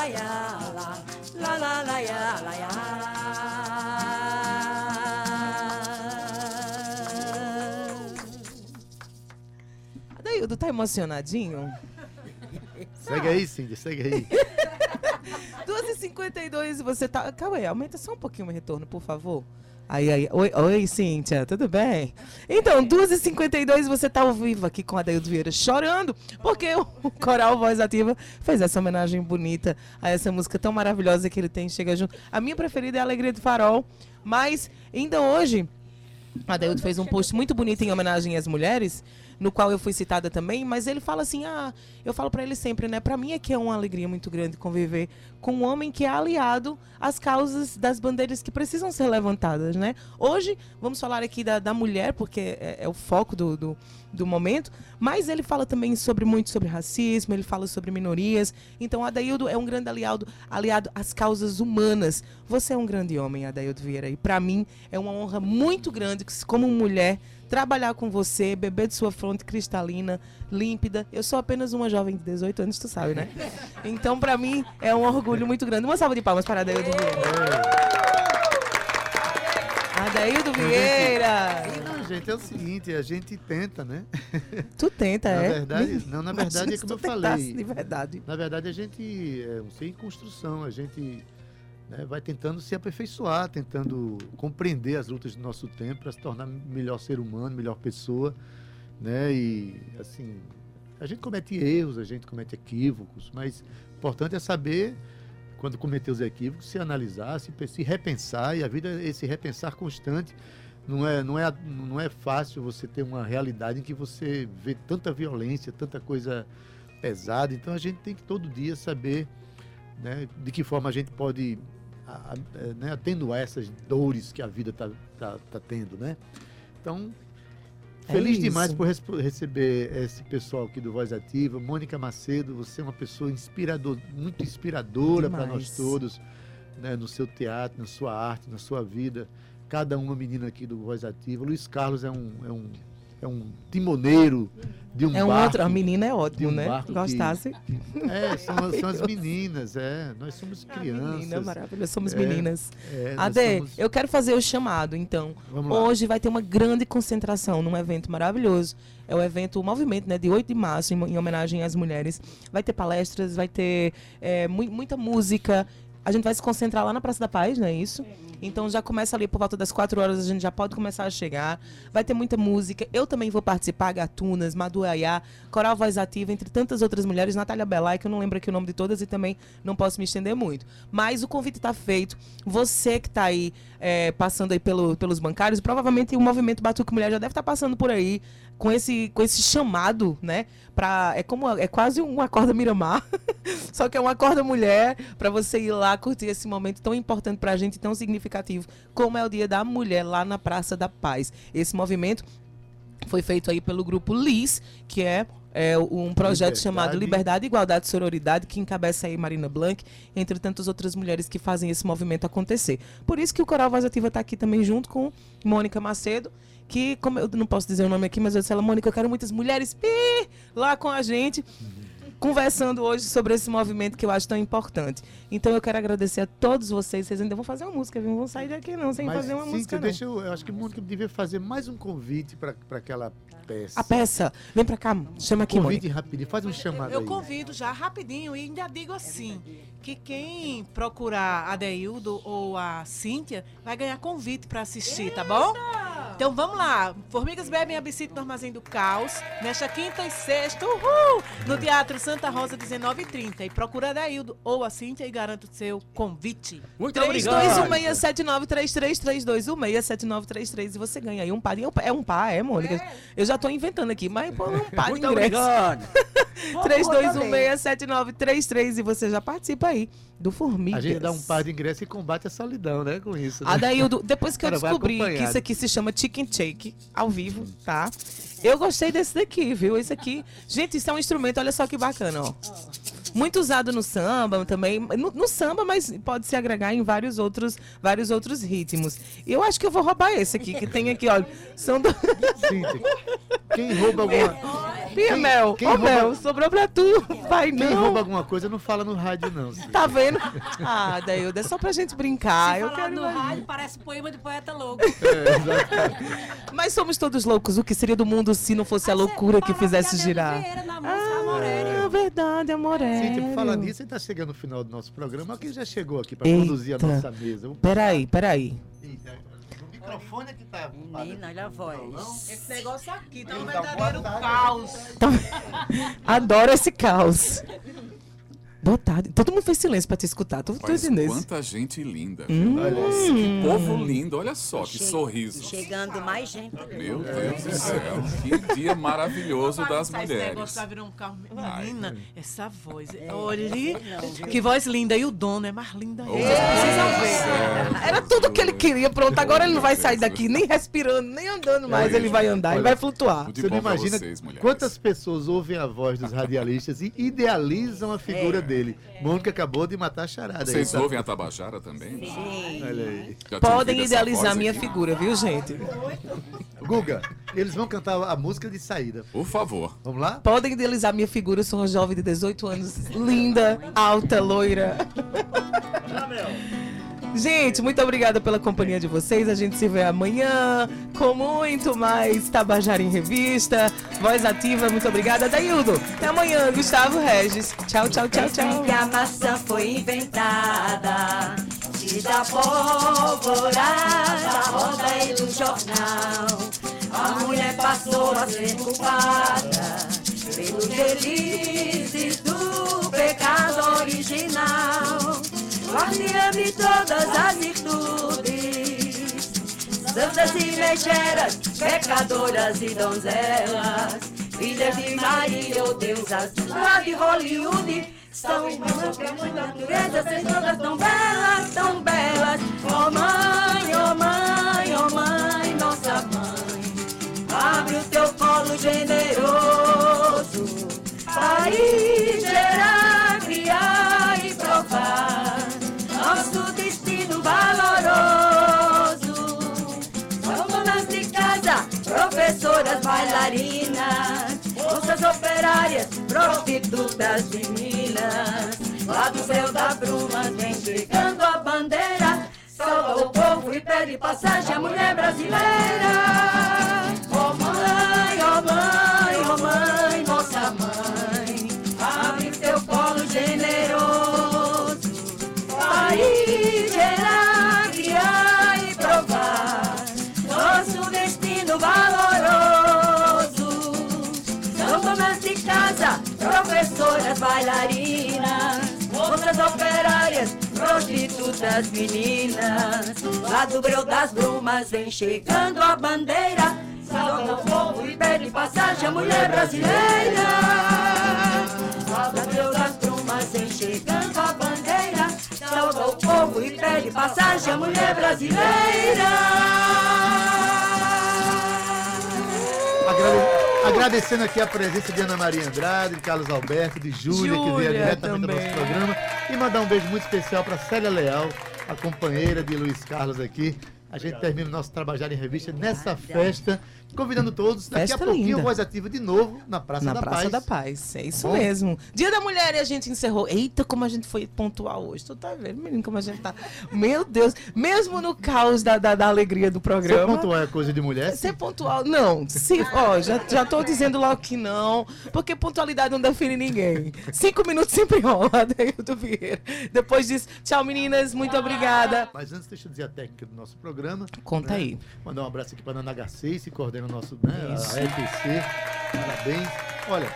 la ya la la la la ya. La ya. Adaildo, tá emocionadinho? Segue aí, Cindy, segue aí. 2h52 você tá. Calma aí, aumenta só um pouquinho o retorno, por favor. Aí, aí. Oi, oi, Cíntia, tudo bem? Então, 2h52 você tá ao vivo aqui com a Adaildo Vieira chorando, porque o Coral Voz Ativa fez essa homenagem bonita a essa música tão maravilhosa que ele tem, Chega Junto. A minha preferida é a Alegria do Farol, mas ainda hoje, a Adaildo fez um post muito bonito em homenagem às mulheres, no qual eu fui citada também, mas ele fala assim: "Ah, eu falo para ele sempre, né? Para mim é que é uma alegria muito grande conviver com um homem que é aliado às causas das bandeiras que precisam ser levantadas, né? Hoje vamos falar aqui da, da mulher, porque é, é o foco do, do, do momento, mas ele fala também sobre muito sobre racismo, ele fala sobre minorias. Então, Adaildo é um grande aliado, aliado às causas humanas. Você é um grande homem, Adaildo Vieira, e para mim é uma honra muito grande como mulher trabalhar com você, beber de sua fonte cristalina, límpida. Eu sou apenas uma jovem de 18 anos, tu sabe, né? Então, para mim, é um orgulho muito grande. Uma salva de palmas para Adaildo Vieira. Adaildo Vieira! Gente, é o seguinte, a gente tenta, né? Tu tenta, na é? Verdade, não, na Imagina verdade é como eu falei. De verdade. Na verdade, a gente é um ser em construção, a gente né, vai tentando se aperfeiçoar, tentando compreender as lutas do nosso tempo para se tornar melhor ser humano, melhor pessoa, né? E assim, a gente comete erros, a gente comete equívocos, mas o importante é saber quando cometer os equívocos, se analisar, se, se repensar e a vida é esse repensar constante. Não é, não, é, não é fácil você ter uma realidade em que você vê tanta violência, tanta coisa pesada. Então a gente tem que todo dia saber né, de que forma a gente pode a, a, né, atenuar essas dores que a vida está tá, tá tendo, né? Então, É feliz demais isso. por receber esse pessoal aqui do Voz Ativa. Mônica Macedo, você é uma pessoa inspirador, muito inspiradora para nós Demais. todos, né, no seu teatro, na sua arte, na sua vida. Cada uma menina aqui do Voz Ativa. Luiz Carlos é um, é um, é um timoneiro de um é um barco. outro, a menina é ótimo, de um né? barco que- Gostasse. É, são, as- são as meninas, é. Nós somos crianças. Menina maravilhosa, somos É, meninas. é, Ade, somos- eu quero fazer o chamado, então. Hoje vai ter uma grande concentração num evento maravilhoso. É o evento, o movimento, né, de 8 de março, em, em homenagem às mulheres. Vai ter palestras, vai ter é, mui- muita música. A gente vai se concentrar lá na Praça da Paz, não é isso? Então já começa ali por volta das 4 horas, a gente já pode começar a chegar. Vai ter muita música. Eu também vou participar, Gatunas, Madu Ayá, Coral Voz Ativa, entre tantas outras mulheres, Natália Belay, que eu não lembro aqui o nome de todas e também não posso me estender muito. Mas o convite está feito. Você que está aí é, passando aí pelo- pelos bancários, provavelmente o movimento Batuque Mulher já deve estar passando por aí com esse, com esse chamado, né? Pra, é como é quase um acorda Miramar, só que é uma acorda mulher para você ir lá curtir esse momento tão importante pra gente, tão significativo, como é o Dia da Mulher lá na Praça da Paz. Esse movimento foi feito aí pelo grupo LIS, que é, é, um projeto Liberdade. chamado Liberdade, Igualdade e Sororidade, que encabeça aí Marina Blanc, entre tantas outras mulheres que fazem esse movimento acontecer. Por isso que o Coral Voz Ativa está aqui também junto com Mônica Macedo, que, como eu não posso dizer o nome aqui, mas eu disse ela, Mônica, eu quero muitas mulheres pi, lá com a gente, conversando hoje sobre esse movimento que eu acho tão importante. Então eu quero agradecer a todos vocês. Vocês ainda vão fazer uma música, viu? Não vão sair daqui não, sem Mas, fazer uma Cíntia, música não. deixa eu, eu acho que o Mônica devia fazer mais um convite para aquela peça. A peça. Vem pra cá, chama aqui, Convite Mônica. rapidinho, faz um chamado Eu aí. convido já rapidinho e ainda digo assim, que quem procurar a Deildo ou a Cíntia vai ganhar convite para assistir, tá bom? Então vamos lá. Formigas bebem absinto no Armazém do Caos, nesta quinta e sexta, uhul, no Teatro Santa Rosa, 19h30. E procura a Deildo ou a Cíntia e garanto o seu convite. Muito 3216793332, 32167933 e você ganha aí um par. de- É um par, é, Mônica? Eu já tô inventando aqui, mas pô, um par de Muito ingressos. obrigado. 32167933 e você já participa aí do Formigas. A gente dá um par de ingressos e combate a solidão, né? Com isso. Né? Adaildo, depois que eu descobri que isso aqui se chama chicken shake, ao vivo, tá? Eu gostei desse daqui, viu? Esse aqui. Gente, isso é um instrumento, olha só que bacana, ó. Muito usado no samba também. No, no samba, mas pode se agregar em vários outros, vários outros ritmos. E eu acho que eu vou roubar esse aqui, que tem aqui, olha. São do... Cíntia, quem rouba alguma. Quem- Mel, quem ô rouba- Mel, sobrou pra tu. Vai Quem não. rouba alguma coisa não fala no rádio, não. Tá vendo? Ah, Daildo, é só pra gente brincar. Se Eu falar quero no imaginar. rádio, parece poema de poeta louco. Mas somos todos loucos. O que seria do mundo se não fosse a loucura que fizesse girar? Na música Amorélia. É verdade, Amoré. Cíntia, por falar nisso, ele tá chegando no final do nosso programa. Quem já chegou aqui para conduzir a nossa mesa? O- Peraí, peraí. O microfone é que tá. Menina, olha a voz. Esse negócio aqui tá um verdadeiro caos. Adoro esse caos. Boa tarde. Todo mundo fez silêncio pra te escutar. Tô, tô Mas entendendo. quanta gente linda. Hum. Nossa, que povo lindo. Olha só, que sorriso. Chegando mais gente. Meu Deus do céu. Que dia maravilhoso das Esse negócio mulheres. vai virar um carro. Ai. Menina, essa voz. Olha, que voz linda. E o dono é mais linda. Oh, ainda. Vocês precisam ver. Era tudo que ele queria. Pronto, agora ele não vai sair daqui nem respirando, nem andando mais. Ele vai andar, ele vai flutuar. Você não imagina vocês, quantas pessoas ouvem a voz dos radialistas e idealizam a figura dele. Mônica acabou de matar a charada. aí, Vocês tá? ouvem a Tabajara também? Olha aí. Já Podem idealizar minha aqui? figura, viu, gente? Guga, eles vão cantar a música de saída. Por favor. Vamos lá? Podem idealizar a minha figura. Eu sou uma jovem de 18 anos, linda, alta, loira. Gente, muito obrigada pela companhia de vocês. A gente se vê amanhã com muito mais Tabajara em Revista. Voz Ativa, muito obrigada. Daildo, até amanhã. Gustavo Regis. Tchau, tchau, tchau, tchau. a maçã foi inventada roda e do jornal A mulher passou a ser culpada do pecado original Guardiã de todas as virtudes. Santas e legeras, pecadoras e donzelas. Filhas de Maria, ou deusas lá de Hollywood. São irmãs que a natureza, sem todas tão belas, tão belas. Oh mãe, oh mãe, oh mãe, nossa mãe. Abre o teu colo generoso Para gerar, criar e provar valoroso são donas de casa, professoras, bailarinas, moças operárias, prostitutas de Minas. Lá do céu da bruma vem chegando a bandeira, salva o povo e pede passagem à mulher brasileira. Professoras, bailarinas, moças operárias, prostitutas, meninas. Lá do breu das brumas vem chegando a bandeira, salva o povo e pede passagem à mulher brasileira. Lá do breu das brumas vem chegando a bandeira, salva o povo e pede passagem à mulher brasileira. Agrade- Agradecendo aqui a presença de Ana Maria Andrade, de Carlos Alberto, de Júlia, que veio Júlia diretamente do nosso também. programa. E mandar um beijo muito especial para Célia Leal, a companheira de Luiz Carlos aqui. A gente termina o nosso Trabalhar em Revista nessa festa, convidando todos. Daqui Festa a pouquinho, linda. Voz Ativa de novo na Praça Na da Praça Paz. da Paz, é isso Bom. mesmo. Dia da Mulher e a gente encerrou. Eita, como a gente foi pontual hoje. Tu tá vendo, menino, como a gente tá. Meu Deus, mesmo no caos da, da, da alegria do Ser programa. pontual é coisa de mulher? Ser pontual, não. Se, ó, já, já tô dizendo logo que não, porque pontualidade não define ninguém. Cinco minutos sempre rola, Adeildo Vieira. Depois disso, tchau meninas, muito obrigada. Mas antes, deixa eu dizer a técnica do nosso programa. Conta né? aí. Mandar um abraço aqui para a Nana H6, que coordena o nosso, né, Isso. a EPC. Parabéns. Olha,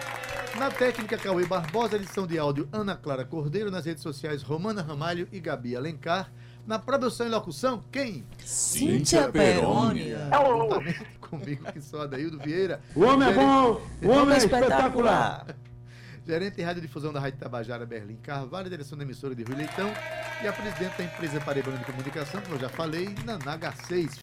na técnica Cauê Barbosa, edição de áudio Ana Clara Cordeiro, nas redes sociais Romana Ramalho e Gabi Alencar. Na produção e locução, quem? Cíntia Peroni. Juntamente comigo, que sou Adaildo Vieira. O homem é bom, o homem é espetacular. Gerente de Rádio Difusão da Rádio Tabajara, Berlim Carvalho, direção da emissora de Rui Leitão e a presidente da empresa Paraibana de Comunicação, como eu já falei, Naná H6.